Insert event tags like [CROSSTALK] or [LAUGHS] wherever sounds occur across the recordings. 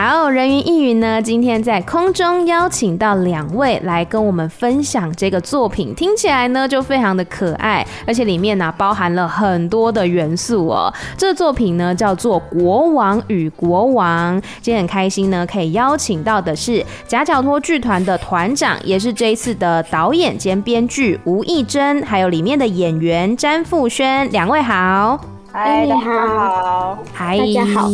好，人云亦云呢，今天在空中邀请到两位来跟我们分享这个作品，听起来呢就非常的可爱，而且里面呢包含了很多的元素哦。这作品呢叫做《国王与国王》，今天很开心呢可以邀请到的是夹脚托剧团的团长，也是这一次的导演兼编剧吴艺珍，还有里面的演员詹富轩，两位好。嗨，大家好。嗨，大家好。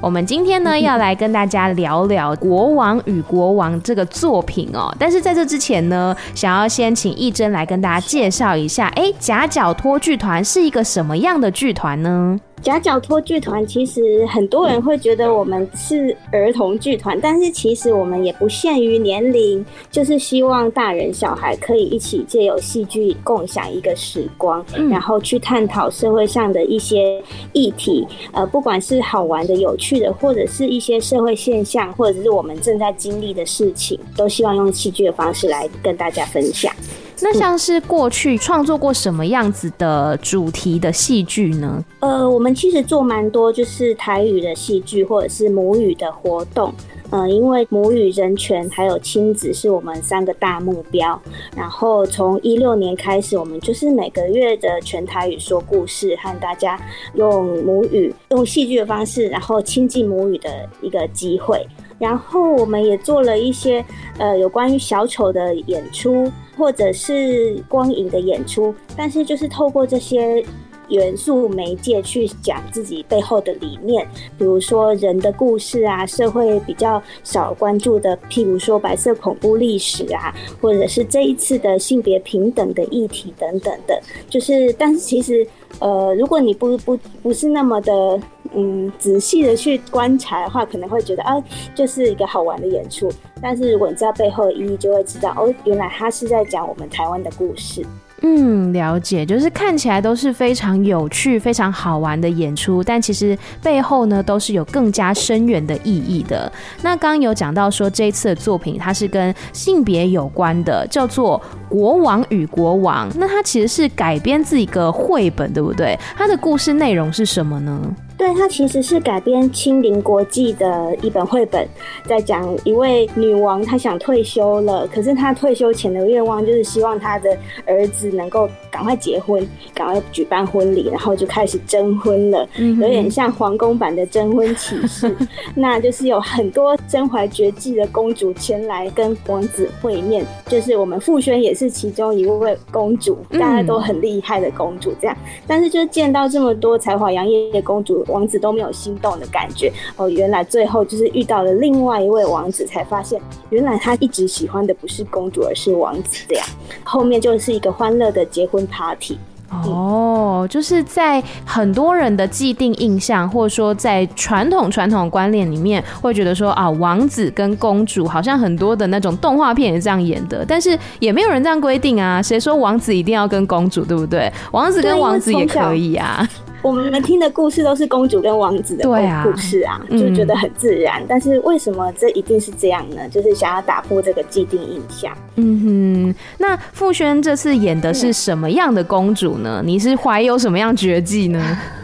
我们今天呢要来跟大家聊聊《国王与国王》这个作品哦。但是在这之前呢，想要先请艺珍来跟大家介绍一下，哎，夹角托剧团是一个什么样的剧团呢？夹角托剧团其实很多人会觉得我们是儿童剧团，但是其实我们也不限于年龄，就是希望大人小孩可以一起借由戏剧共享一个时光，然后去探讨社会上的一些议题，呃，不管是好玩的、有趣的，或者是一些社会现象，或者是我们正在经历的事情，都希望用戏剧的方式来跟大家分享。那像是过去创作过什么样子的主题的戏剧呢？呃，我们其实做蛮多，就是台语的戏剧或者是母语的活动。嗯、呃，因为母语人权还有亲子是我们三个大目标。然后从一六年开始，我们就是每个月的全台语说故事，和大家用母语用戏剧的方式，然后亲近母语的一个机会。然后我们也做了一些呃有关于小丑的演出。或者是光影的演出，但是就是透过这些元素媒介去讲自己背后的理念，比如说人的故事啊，社会比较少关注的，譬如说白色恐怖历史啊，或者是这一次的性别平等的议题等等的，就是，但是其实，呃，如果你不不不是那么的。嗯，仔细的去观察的话，可能会觉得啊，就是一个好玩的演出。但是如果你知道背后的意义，就会知道哦，原来他是在讲我们台湾的故事。嗯，了解，就是看起来都是非常有趣、非常好玩的演出，但其实背后呢，都是有更加深远的意义的。那刚刚有讲到说，这一次的作品它是跟性别有关的，叫做《国王与国王》。那它其实是改编自一个绘本，对不对？它的故事内容是什么呢？对，它其实是改编青林国际的一本绘本，在讲一位女王，她想退休了，可是她退休前的愿望就是希望她的儿子能够赶快结婚，赶快举办婚礼，然后就开始征婚了，有点像皇宫版的征婚启事。那就是有很多身怀绝技的公主前来跟王子会面，就是我们傅轩也是其中一位公主，大家都很厉害的公主这样，但是就见到这么多才华洋溢的公主。王子都没有心动的感觉哦，原来最后就是遇到了另外一位王子，才发现原来他一直喜欢的不是公主，而是王子这样。后面就是一个欢乐的结婚 party。哦，就是在很多人的既定印象，或者说在传统传统观念里面，会觉得说啊，王子跟公主好像很多的那种动画片也是这样演的，但是也没有人这样规定啊，谁说王子一定要跟公主，对不对？王子跟王子也可以啊。我们听的故事都是公主跟王子的故事啊，就觉得很自然。但是为什么这一定是这样呢？就是想要打破这个既定印象。嗯哼，那傅轩这次演的是什么样的公主呢？你是怀有什么样绝技呢？[LAUGHS]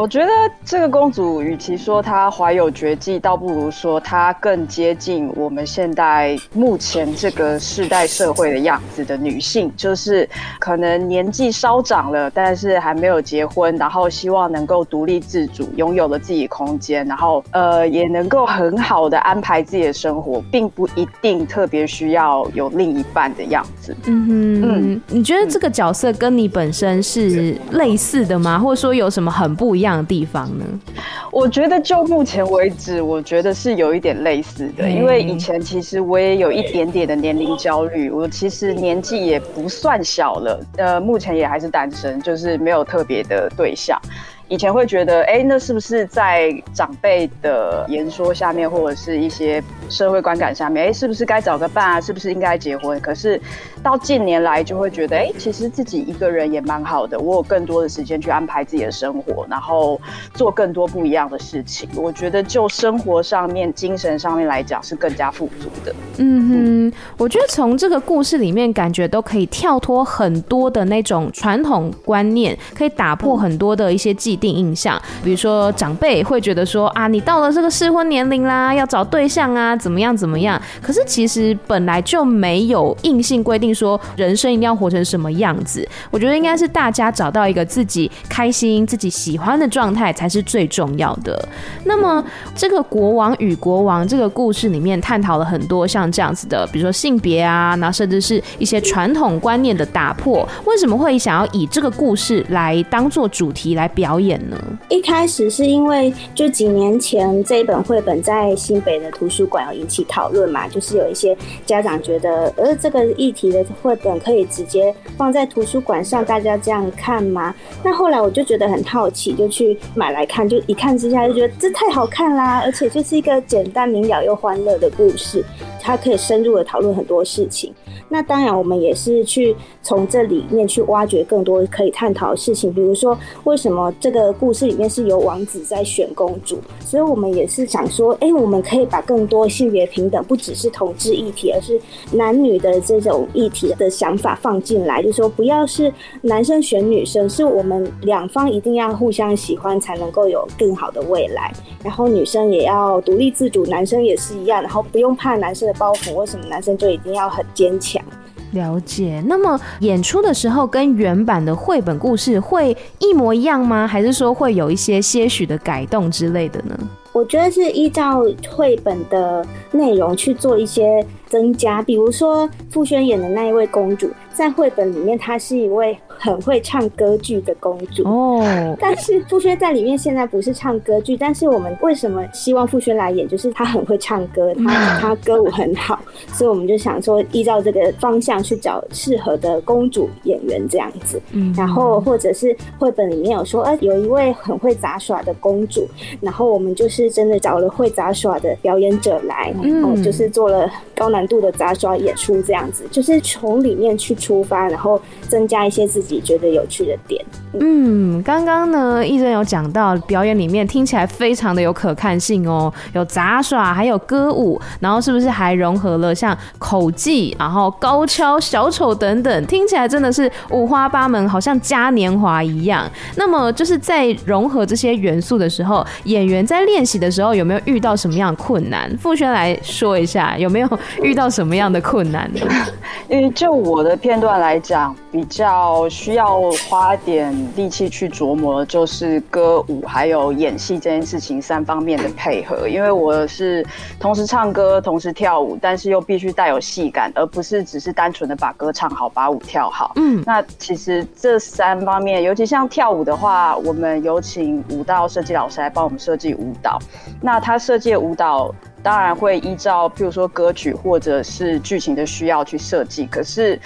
我觉得这个公主，与其说她怀有绝技，倒不如说她更接近我们现代目前这个世代社会的样子的女性，就是可能年纪稍长了，但是还没有结婚，然后希望能够独立自主，拥有了自己的空间，然后呃也能够很好的安排自己的生活，并不一定特别需要有另一半的样子。嗯哼，嗯，你觉得这个角色跟你本身是类似的吗？或者说有什么很不一样？一样的地方呢？我觉得就目前为止，我觉得是有一点类似的。因为以前其实我也有一点点的年龄焦虑，我其实年纪也不算小了，呃，目前也还是单身，就是没有特别的对象。以前会觉得，哎，那是不是在长辈的言说下面，或者是一些社会观感下面，哎，是不是该找个伴啊？是不是应该结婚？可是到近年来就会觉得，哎，其实自己一个人也蛮好的，我有更多的时间去安排自己的生活，然后做更多不一样的事情。我觉得就生活上面、精神上面来讲，是更加富足的。嗯哼，我觉得从这个故事里面，感觉都可以跳脱很多的那种传统观念，可以打破很多的一些既定印象。比如说，长辈会觉得说啊，你到了这个适婚年龄啦，要找对象啊，怎么样怎么样。可是其实本来就没有硬性规定说人生一定要活成什么样子。我觉得应该是大家找到一个自己开心、自己喜欢的状态才是最重要的。那么，这个国王与国王这个故事里面探讨了很多像这样子的，比如说性别啊，那甚至是一些传统观念的打破。为什么会想要以这个故事来当做主题来表演呢？一开始是因为就几年前这一本绘本在新北的图书馆有引起讨论嘛，就是有一些家长觉得，呃，这个议题的绘本可以直接放在图书馆上，大家这样看吗？那后来我就觉得很好奇，就去买来看，就一看之下就觉得这太好看啦，而且就是一个简单明了又欢乐的故事，它可以深入的讨论很多事情。那当然，我们也是去从这里面去挖掘更多可以探讨的事情，比如说为什么这个故事里面是由王子在选公主，所以我们也是想说，哎，我们可以把更多性别平等，不只是同志议题，而是男女的这种议题的想法放进来，就说不要是男生选女生，是我们两方一定要互相喜欢才能够有更好的未来，然后女生也要独立自主，男生也是一样，然后不用怕男生的包袱，为什么男生就一定要很坚强？了解。那么演出的时候跟原版的绘本故事会一模一样吗？还是说会有一些些许的改动之类的呢？我觉得是依照绘本的内容去做一些增加，比如说傅轩演的那一位公主，在绘本里面她是一位。很会唱歌剧的公主哦，oh. 但是傅轩在里面现在不是唱歌剧，但是我们为什么希望傅轩来演？就是他很会唱歌，他他歌舞很好，所以我们就想说依照这个方向去找适合的公主演员这样子。嗯，然后或者是绘本里面有说，呃，有一位很会杂耍的公主，然后我们就是真的找了会杂耍的表演者来，然后就是做了高难度的杂耍演出这样子，就是从里面去出发，然后增加一些自己。自己觉得有趣的点，嗯，刚刚呢，亦真有讲到表演里面听起来非常的有可看性哦，有杂耍，还有歌舞，然后是不是还融合了像口技，然后高跷、小丑等等，听起来真的是五花八门，好像嘉年华一样。那么就是在融合这些元素的时候，演员在练习的时候有没有遇到什么样的困难？傅轩来说一下，有没有遇到什么样的困难呢？因为就我的片段来讲，比较。需要花点力气去琢磨，就是歌舞还有演戏这件事情三方面的配合。因为我是同时唱歌、同时跳舞，但是又必须带有戏感，而不是只是单纯的把歌唱好、把舞跳好。嗯，那其实这三方面，尤其像跳舞的话，我们有请舞蹈设计老师来帮我们设计舞蹈。那他设计舞蹈当然会依照，譬如说歌曲或者是剧情的需要去设计，可是。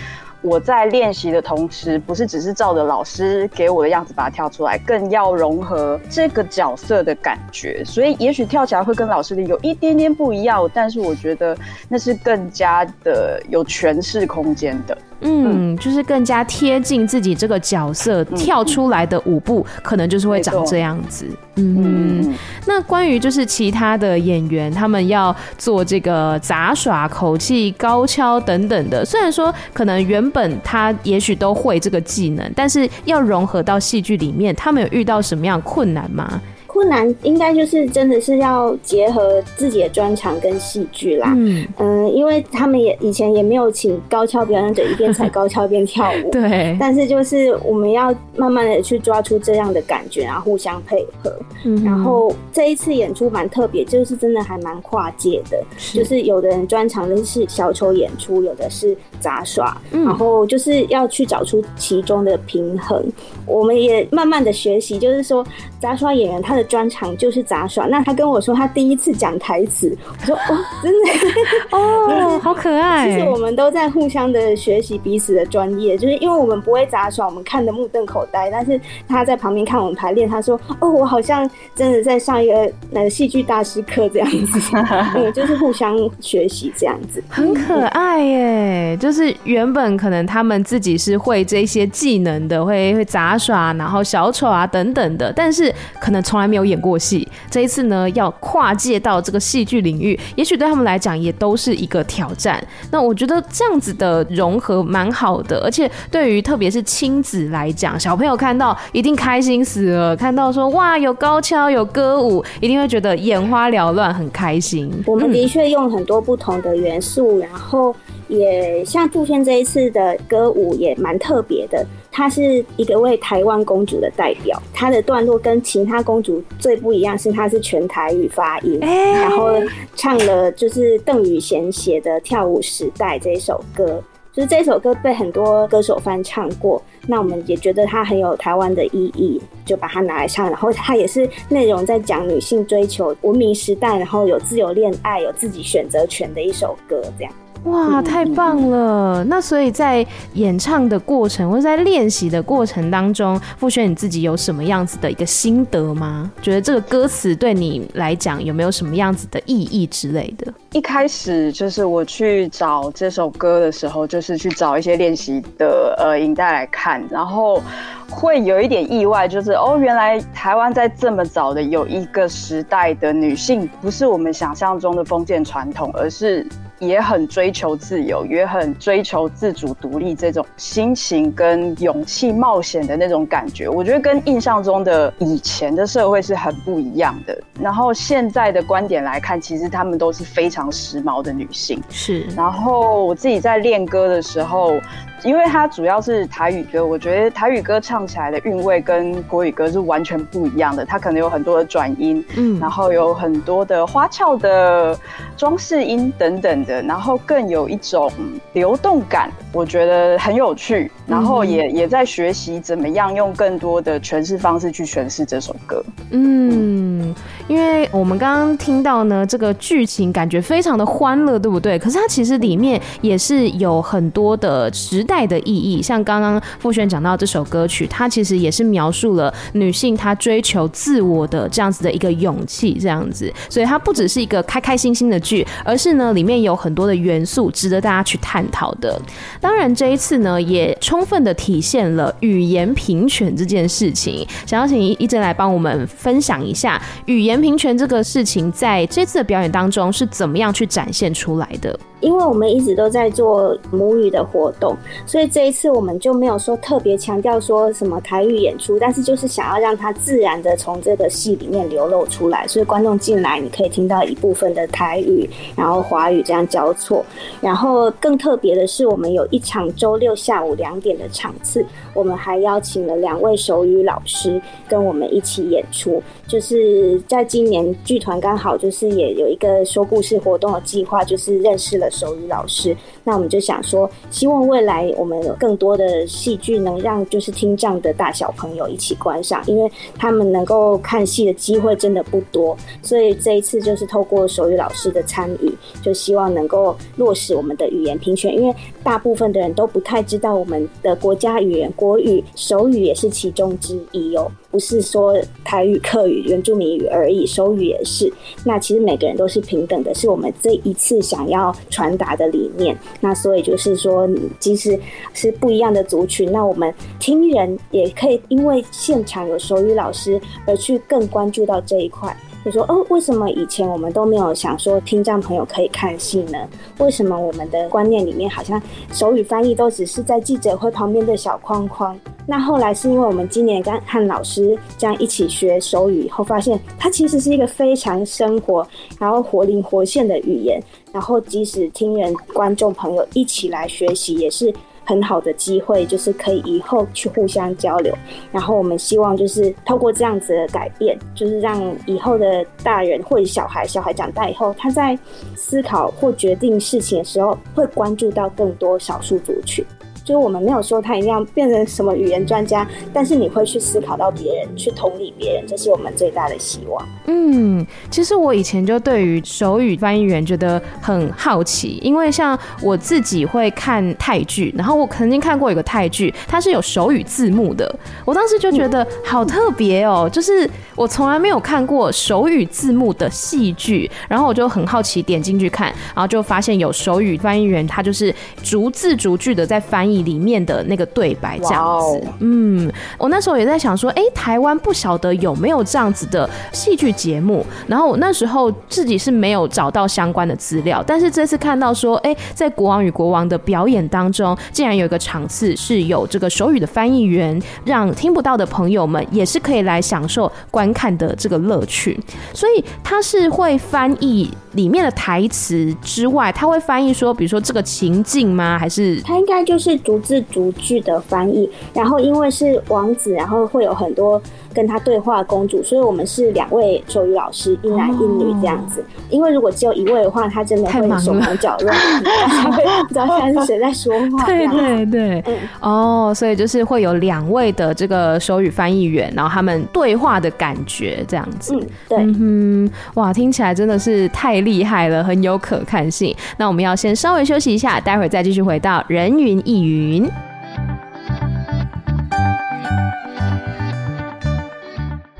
我在练习的同时，不是只是照着老师给我的样子把它跳出来，更要融合这个角色的感觉。所以也许跳起来会跟老师的有一点点不一样，但是我觉得那是更加的有诠释空间的。嗯，就是更加贴近自己这个角色跳出来的舞步，可能就是会长这样子。嗯，嗯，那关于就是其他的演员，他们要做这个杂耍、口技、高跷等等的，虽然说可能原本他也许都会这个技能，但是要融合到戏剧里面，他们有遇到什么样困难吗？困难应该就是真的是要结合自己的专长跟戏剧啦。嗯嗯，因为他们也以前也没有请高跷表演者一边踩高跷一边跳舞。[LAUGHS] 对。但是就是我们要慢慢的去抓出这样的感觉，然后互相配合。嗯。然后这一次演出蛮特别，就是真的还蛮跨界的。是。就是有的人专长的是小丑演出，有的是杂耍。嗯。然后就是要去找出其中的平衡。我们也慢慢的学习，就是说杂耍演员他的。专长就是杂耍。那他跟我说他第一次讲台词，我说 [LAUGHS] 哦，真的哦，好可爱。其实我们都在互相的学习彼此的专业，就是因为我们不会杂耍，我们看的目瞪口呆，但是他在旁边看我们排练，他说哦，我好像真的在上一个那个戏剧大师课这样子，嗯，就是互相学习这样子，很可爱耶。就是原本可能他们自己是会这些技能的，会会杂耍，然后小丑啊等等的，但是可能从来没有演过戏。这一次呢，要跨界到这个戏剧领域，也许对他们来讲也都是一个挑战。那我觉得这样子的融合蛮好的，而且对于特别是亲子来讲，小朋友看到一定开心死了，看到说哇有高跷有歌舞，一定会觉得眼花缭乱，很开心。我们的确用很多不同的元素，然后。也像杜轩这一次的歌舞也蛮特别的，她是一个为台湾公主的代表，她的段落跟其他公主最不一样是她是全台语发音，然后唱了就是邓雨贤写的《跳舞时代》这一首歌，就是这首歌被很多歌手翻唱过，那我们也觉得它很有台湾的意义，就把它拿来唱，然后它也是内容在讲女性追求文明时代，然后有自由恋爱、有自己选择权的一首歌，这样。哇，太棒了！那所以在演唱的过程或者在练习的过程当中，傅轩你自己有什么样子的一个心得吗？觉得这个歌词对你来讲有没有什么样子的意义之类的？一开始就是我去找这首歌的时候，就是去找一些练习的呃影带来看，然后会有一点意外，就是哦，原来台湾在这么早的有一个时代的女性，不是我们想象中的封建传统，而是。也很追求自由，也很追求自主独立这种心情跟勇气、冒险的那种感觉，我觉得跟印象中的以前的社会是很不一样的。然后现在的观点来看，其实他们都是非常时髦的女性。是。然后我自己在练歌的时候。因为它主要是台语歌，我觉得台语歌唱起来的韵味跟国语歌是完全不一样的。它可能有很多的转音，嗯，然后有很多的花俏的装饰音等等的，然后更有一种流动感，我觉得很有趣。然后也、嗯、也在学习怎么样用更多的诠释方式去诠释这首歌。嗯，因为我们刚刚听到呢，这个剧情感觉非常的欢乐，对不对？可是它其实里面也是有很多的时代。爱的意义，像刚刚傅轩讲到这首歌曲，它其实也是描述了女性她追求自我的这样子的一个勇气，这样子，所以它不只是一个开开心心的剧，而是呢里面有很多的元素值得大家去探讨的。当然这一次呢，也充分的体现了语言平权这件事情。想要请一真来帮我们分享一下语言平权这个事情，在这次的表演当中是怎么样去展现出来的？因为我们一直都在做母语的活动，所以这一次我们就没有说特别强调说什么台语演出，但是就是想要让它自然的从这个戏里面流露出来，所以观众进来你可以听到一部分的台语，然后华语这样交错。然后更特别的是，我们有一场周六下午两点的场次，我们还邀请了两位手语老师跟我们一起演出。就是在今年剧团刚好就是也有一个说故事活动的计划，就是认识了手语老师。那我们就想说，希望未来我们有更多的戏剧能让就是听障的大小朋友一起观赏，因为他们能够看戏的机会真的不多。所以这一次就是透过手语老师的参与，就希望能够落实我们的语言评选，因为大部分的人都不太知道我们的国家语言国语手语也是其中之一哦。不是说台语、客语、原住民语而已，手语也是。那其实每个人都是平等的，是我们这一次想要传达的理念。那所以就是说，即使是不一样的族群，那我们听人也可以因为现场有手语老师而去更关注到这一块。就说哦，为什么以前我们都没有想说听障朋友可以看戏呢？为什么我们的观念里面好像手语翻译都只是在记者会旁边的小框框？那后来是因为我们今年跟和老师这样一起学手语以后，发现它其实是一个非常生活，然后活灵活现的语言。然后即使听人观众朋友一起来学习，也是很好的机会，就是可以以后去互相交流。然后我们希望就是透过这样子的改变，就是让以后的大人或者小孩，小孩长大以后，他在思考或决定事情的时候，会关注到更多少数族群。就是我们没有说他一定要变成什么语言专家，但是你会去思考到别人，去同理别人，这是我们最大的希望。嗯，其实我以前就对于手语翻译员觉得很好奇，因为像我自己会看泰剧，然后我曾经看过一个泰剧，它是有手语字幕的，我当时就觉得好特别哦，就是我从来没有看过手语字幕的戏剧，然后我就很好奇点进去看，然后就发现有手语翻译员，他就是逐字逐句的在翻译里面的那个对白这样子。嗯，我那时候也在想说，哎，台湾不晓得有没有这样子的戏剧节目，然后我那时候自己是没有找到相关的资料，但是这次看到说，哎，在国王与国王的表演当中，竟然有一个场次是有这个手语的翻译员，让听不到的朋友们也是可以来享受观看的这个乐趣。所以他是会翻译里面的台词之外，他会翻译说，比如说这个情境吗？还是他应该就是逐字逐句的翻译，然后因为是王子，然后会有很多。跟他对话公主，所以我们是两位手语老师，一男一女这样子。哦、因为如果只有一位的话，他真的会手忙脚乱，[LAUGHS] 他会不知道现在是谁在说话。[LAUGHS] 对对对，嗯、哦，所以就是会有两位的这个手语翻译员，然后他们对话的感觉这样子。嗯，对，嗯哼，哇，听起来真的是太厉害了，很有可看性。那我们要先稍微休息一下，待会儿再继续回到人云亦云。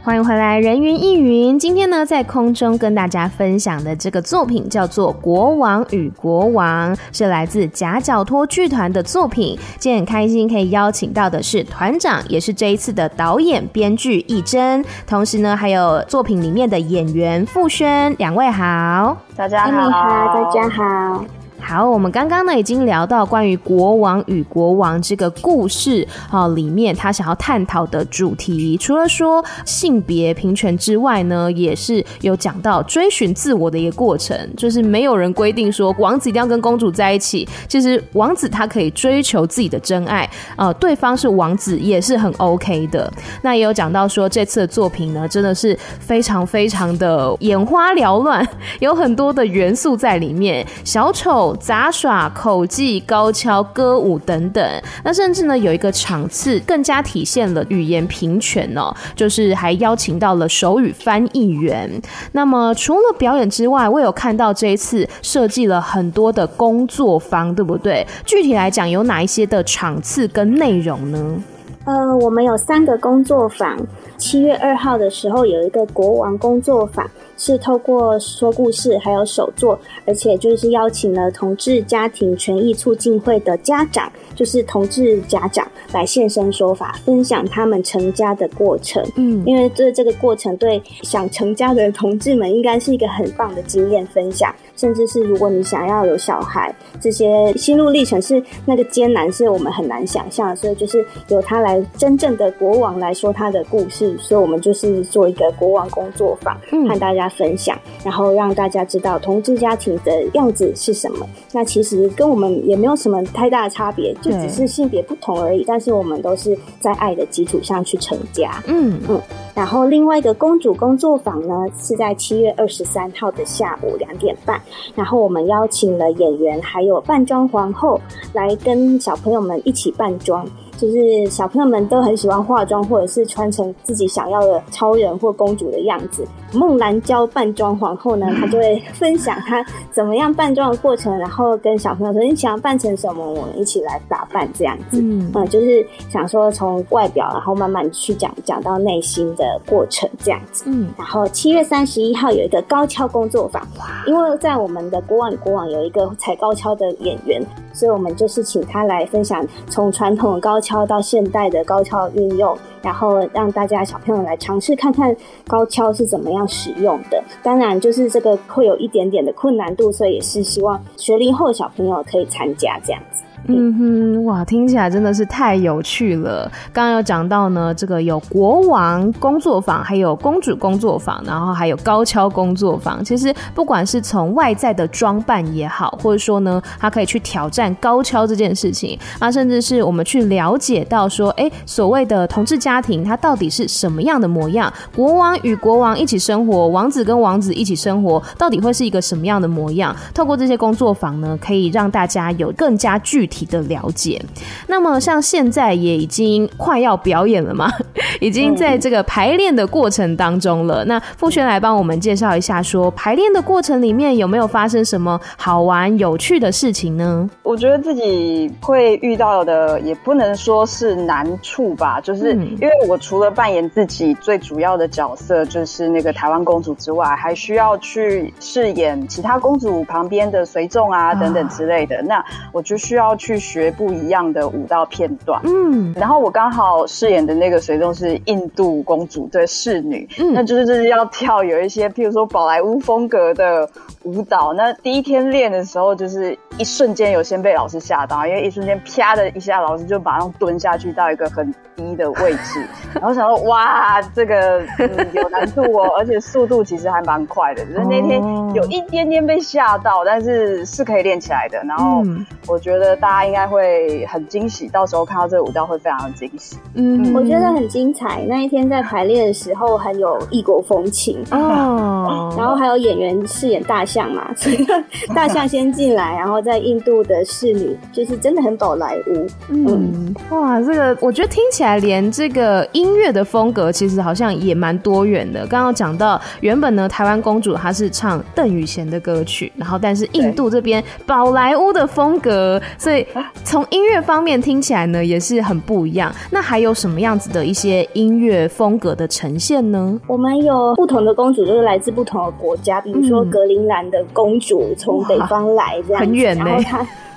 欢迎回来，人云亦云。今天呢，在空中跟大家分享的这个作品叫做《国王与国王》，是来自夹角托剧团的作品。今天很开心可以邀请到的是团长，也是这一次的导演、编剧亦真，同时呢，还有作品里面的演员傅轩，两位好，大家好，你好，大家好。好，我们刚刚呢已经聊到关于国王与国王这个故事啊，里面他想要探讨的主题，除了说性别平权之外呢，也是有讲到追寻自我的一个过程，就是没有人规定说王子一定要跟公主在一起，其实王子他可以追求自己的真爱，呃，对方是王子也是很 OK 的。那也有讲到说这次的作品呢，真的是非常非常的眼花缭乱，有很多的元素在里面，小丑。杂耍、口技、高跷、歌舞等等，那甚至呢有一个场次更加体现了语言平权哦，就是还邀请到了手语翻译员。那么除了表演之外，我有看到这一次设计了很多的工作坊，对不对？具体来讲，有哪一些的场次跟内容呢？呃，我们有三个工作坊。七月二号的时候有一个国王工作坊，是透过说故事还有手作，而且就是邀请了同志家庭权益促进会的家长，就是同志家长来现身说法，分享他们成家的过程。嗯，因为这这个过程对想成家的同志们应该是一个很棒的经验分享。甚至是如果你想要有小孩，这些心路历程是那个艰难，是我们很难想象的。所以就是由他来真正的国王来说他的故事，所以我们就是做一个国王工作坊，和大家分享，然后让大家知道同志家庭的样子是什么。那其实跟我们也没有什么太大的差别，就只是性别不同而已。但是我们都是在爱的基础上去成家。嗯嗯。然后另外一个公主工作坊呢，是在七月二十三号的下午两点半。然后我们邀请了演员，还有扮装皇后来跟小朋友们一起扮装。就是小朋友们都很喜欢化妆，或者是穿成自己想要的超人或公主的样子。孟兰娇扮装皇后呢，她就会 [LAUGHS] 分享她怎么样扮装的过程，然后跟小朋友说：“你想要扮成什么？我们一起来打扮这样子。”嗯，嗯，就是想说从外表，然后慢慢去讲讲到内心的过程这样子。嗯，然后七月三十一号有一个高跷工作坊，因为在我们的国王国王有一个踩高跷的演员，所以我们就是请他来分享从传统的高跷到现代的高跷运用。然后让大家小朋友来尝试看看高跷是怎么样使用的。当然，就是这个会有一点点的困难度，所以也是希望学龄后小朋友可以参加这样子。嗯哼，哇，听起来真的是太有趣了。刚刚有讲到呢，这个有国王工作坊，还有公主工作坊，然后还有高跷工作坊。其实不管是从外在的装扮也好，或者说呢，他可以去挑战高跷这件事情，啊，甚至是我们去了解到说，哎，所谓的同志家庭，它到底是什么样的模样？国王与国王一起生活，王子跟王子一起生活，到底会是一个什么样的模样？透过这些工作坊呢，可以让大家有更加具体。体的了解。那么像现在也已经快要表演了嘛，[LAUGHS] 已经在这个排练的过程当中了。那傅轩来帮我们介绍一下说，说排练的过程里面有没有发生什么好玩有趣的事情呢？我觉得自己会遇到的也不能说是难处吧，就是因为我除了扮演自己最主要的角色，就是那个台湾公主之外，还需要去饰演其他公主旁边的随从啊等等之类的。那我就需要去学不一样的舞蹈片段。嗯，然后我刚好饰演的那个随众是印度公主对侍女，嗯，那就是就是要跳有一些譬如说宝莱坞风格的舞蹈。那第一天练的时候，就是一瞬间有先被老师吓到，因为一瞬间啪的一下，老师就马上蹲下去到一个很低的位置，[LAUGHS] 然后想说哇，这个、嗯、有难度哦，而且速度其实还蛮快的。只是那天有一点点被吓到，但是是可以练起来的。然后我觉得大家应该会很惊喜，到时候看到这个舞蹈会非常的惊喜。嗯，我觉得很精彩。那一天在排练的时候很有异国风情哦，[LAUGHS] 然后还有演员饰演大象嘛，[LAUGHS] 所以大象先进来，然后在印度的侍女就是真的很宝莱坞。嗯，哇，这个我觉得听起来连这个音乐的风格其实好像也蛮多元的。刚刚讲到原本呢，台湾公主她是唱邓雨贤的歌曲，然后但是印度这边宝莱坞的风格，所以从音乐方面听起来呢也是很不一样。那还有什么样子的一些音乐风格的呈现呢？我们有不同的公主，就是来自不同的国家，比如说格陵兰的公主从北方来这样子，很远呢。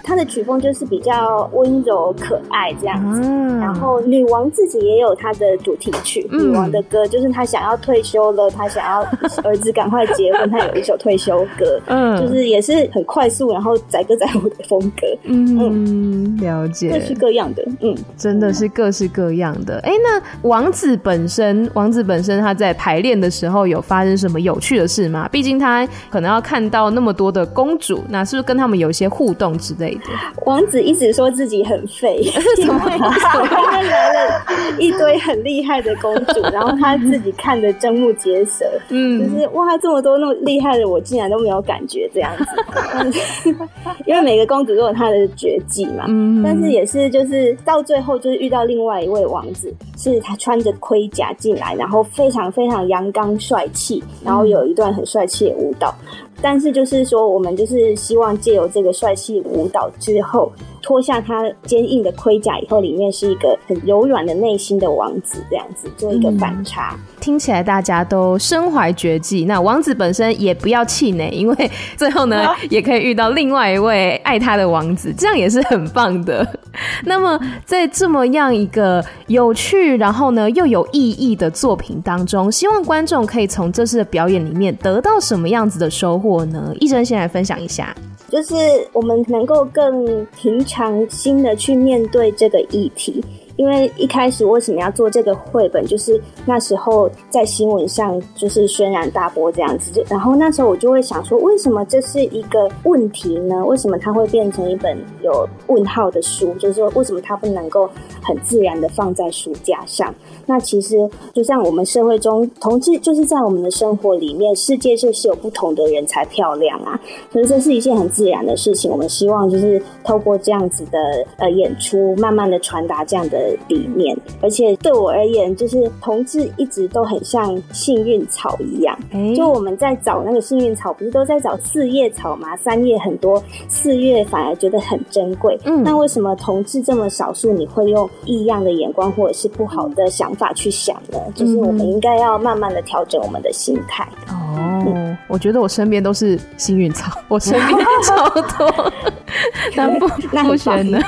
她的曲风就是比较温柔可爱这样子，嗯、然后女王自己也有她的主题曲，嗯、女王的歌就是她想要退休了，她想要儿子赶快结婚，她有一首退休歌，[LAUGHS] 嗯，就是也是很快速，然后载歌载舞的风格，嗯，嗯。了解，各式各样的，嗯，真的是各式各样的。哎、欸，那王子本身，王子本身他在排练的时候有发生什么有趣的事吗？毕竟他可能要看到那么多的公主，那是不是跟他们有一些互动之类的？王子一直说自己很废，[LAUGHS] 因为他来了一堆很厉害的公主，然后他自己看的瞠目结舌，嗯，就是哇，这么多那么厉害的，我竟然都没有感觉这样子。[LAUGHS] 因为每个公主都有她的绝技嘛，嗯，但是也是就是到最后就是遇到另外一位王子，是他穿着盔甲进来，然后非常非常阳刚帅气，然后有一段很帅气的舞蹈。但是就是说，我们就是希望借由这个帅气舞蹈之后，脱下他坚硬的盔甲以后，里面是一个很柔软的内心的王子，这样子做一个反差。嗯，听起来大家都身怀绝技，那王子本身也不要气馁，因为最后呢，也可以遇到另外一位爱他的王子，这样也是很棒的。[LAUGHS] 那么在这么样一个有趣，然后呢又有意义的作品当中，希望观众可以从这次的表演里面得到什么样子的收获呢？一真先来分享一下。就是我们能够更平常心的去面对这个议题。因为一开始为什么要做这个绘本，就是那时候在新闻上就是轩然大波这样子，然后那时候我就会想说，为什么这是一个问题呢？为什么它会变成一本有问号的书？就是说，为什么它不能够很自然的放在书架上？那其实就像我们社会中，同志就是在我们的生活里面，世界就是有不同的人才漂亮啊，所以这是一件很自然的事情。我们希望就是透过这样子的呃演出，慢慢的传达这样的。理念，而且对我而言，就是同志一直都很像幸运草一样。欸、就我们在找那个幸运草，不是都在找四叶草吗？三叶很多，四叶反而觉得很珍贵。嗯，那为什么同志这么少数？你会用异样的眼光或者是不好的想法去想呢？就是我们应该要慢慢的调整我们的心态。哦，嗯、我觉得我身边都是幸运草，我身边 [LAUGHS] 超多。[LAUGHS] 那不不选呢？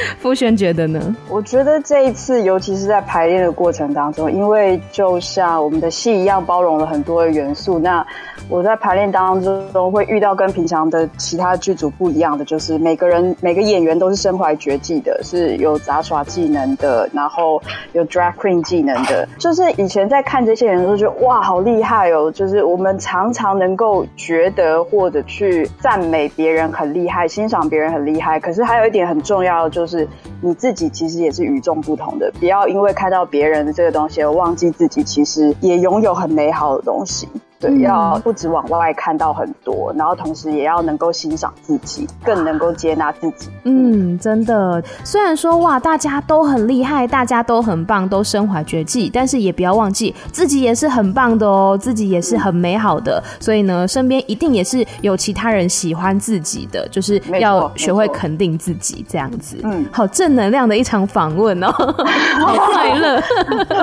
[LAUGHS] 傅轩觉得呢？我觉得这一次，尤其是在排练的过程当中，因为就像我们的戏一样，包容了很多的元素。那我在排练当中都会遇到跟平常的其他剧组不一样的，就是每个人每个演员都是身怀绝技的，是有杂耍技能的，然后有 drag queen 技能的。就是以前在看这些人都觉得哇，好厉害哦！就是我们常常能够觉得或者去赞美别人很厉害，欣赏别人很厉害。可是还有一点很重要的是你自己其实也是与众不同的，不要因为看到别人的这个东西而忘记自己其实也拥有很美好的东西。对，嗯要不止往外看到很多，然后同时也要能够欣赏自己，更能够接纳自己。嗯，真的。虽然说哇，大家都很厉害，大家都很棒，都身怀绝技，但是也不要忘记自己也是很棒的哦，自己也是很美好的。所以呢，身边一定也是有其他人喜欢自己的，就是要学会肯定自己，这样子。嗯，好正能量的一场访问哦，[LAUGHS] [LAUGHS] [LAUGHS] 好快乐。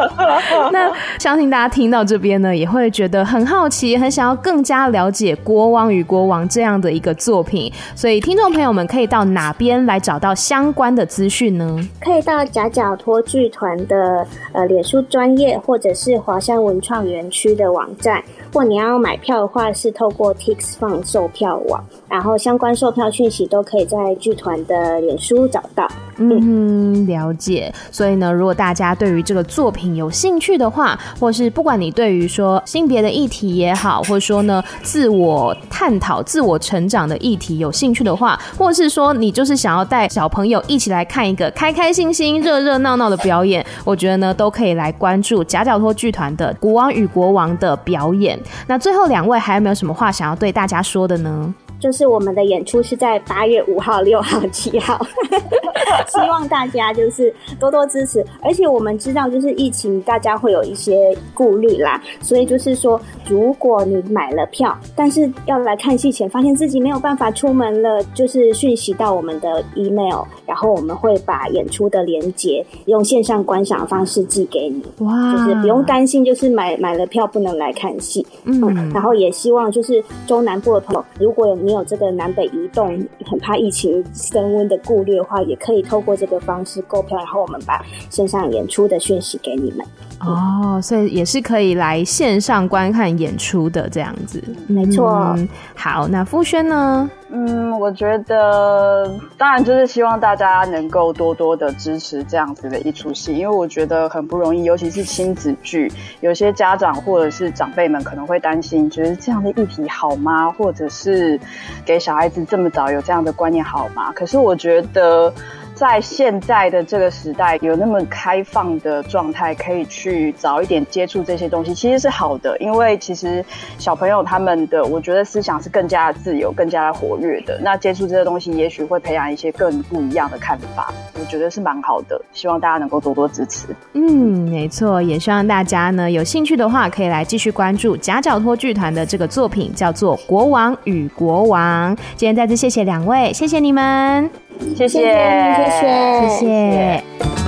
[LAUGHS] 那相信大家听到这边呢，也会觉得很好奇，很想要更加了解《国王与国王》这样的一个作品。所以，听众朋友们可以到哪边来找到相关的资讯呢？可以到夹角托剧团的呃脸书专业，或者是华山文创园区的网站。如果你要买票的话，是透过 TixFun 售票网，然后相关售票讯息都可以在剧团的脸书找到。嗯，了解。所以呢，如果大家对于这个作品有兴趣的话，或是不管你对于说性别的议题也好，或者说呢自我探讨、自我成长的议题有兴趣的话，或是说你就是想要带小朋友一起来看一个开开心心、热热闹闹的表演，我觉得呢都可以来关注夹脚托剧团的《国王与国王》的表演。那最后两位还有没有什么话想要对大家说的呢？就是我们的演出是在八月五号、六号、七号，[LAUGHS] 希望大家就是多多支持。而且我们知道，就是疫情，大家会有一些顾虑啦，所以就是说，如果你买了票，但是要来看戏前发现自己没有办法出门了，就是讯息到我们的 email，然后我们会把演出的连接用线上观赏的方式寄给你。哇，就是不用担心，就是买买了票不能来看戏。嗯，然后也希望就是中南部的朋友，如果有你有这个南北移动，很怕疫情升温的顾虑的话，也可以透过这个方式购票，然后我们把线上演出的讯息给你们。哦，所以也是可以来线上观看演出的这样子。没错。嗯，好，那傅轩呢？嗯，我觉得当然就是希望大家能够多多的支持这样子的一出戏，因为我觉得很不容易，尤其是亲子剧，有些家长或者是长辈们可能会担心，觉得这样的议题好吗？或者是给小孩子这么早有这样的观念好吗？可是我觉得。在现在的这个时代，有那么开放的状态，可以去早一点接触这些东西，其实是好的。因为其实小朋友他们的，我觉得思想是更加的自由、更加的活跃的。那接触这些东西，也许会培养一些更不一样的看法。我觉得是蛮好的，希望大家能够多多支持。嗯，没错，也希望大家呢有兴趣的话，可以来继续关注夹脚托剧团的这个作品，叫做《国王与国王》。今天再次谢谢两位，谢谢你们。谢谢。谢谢。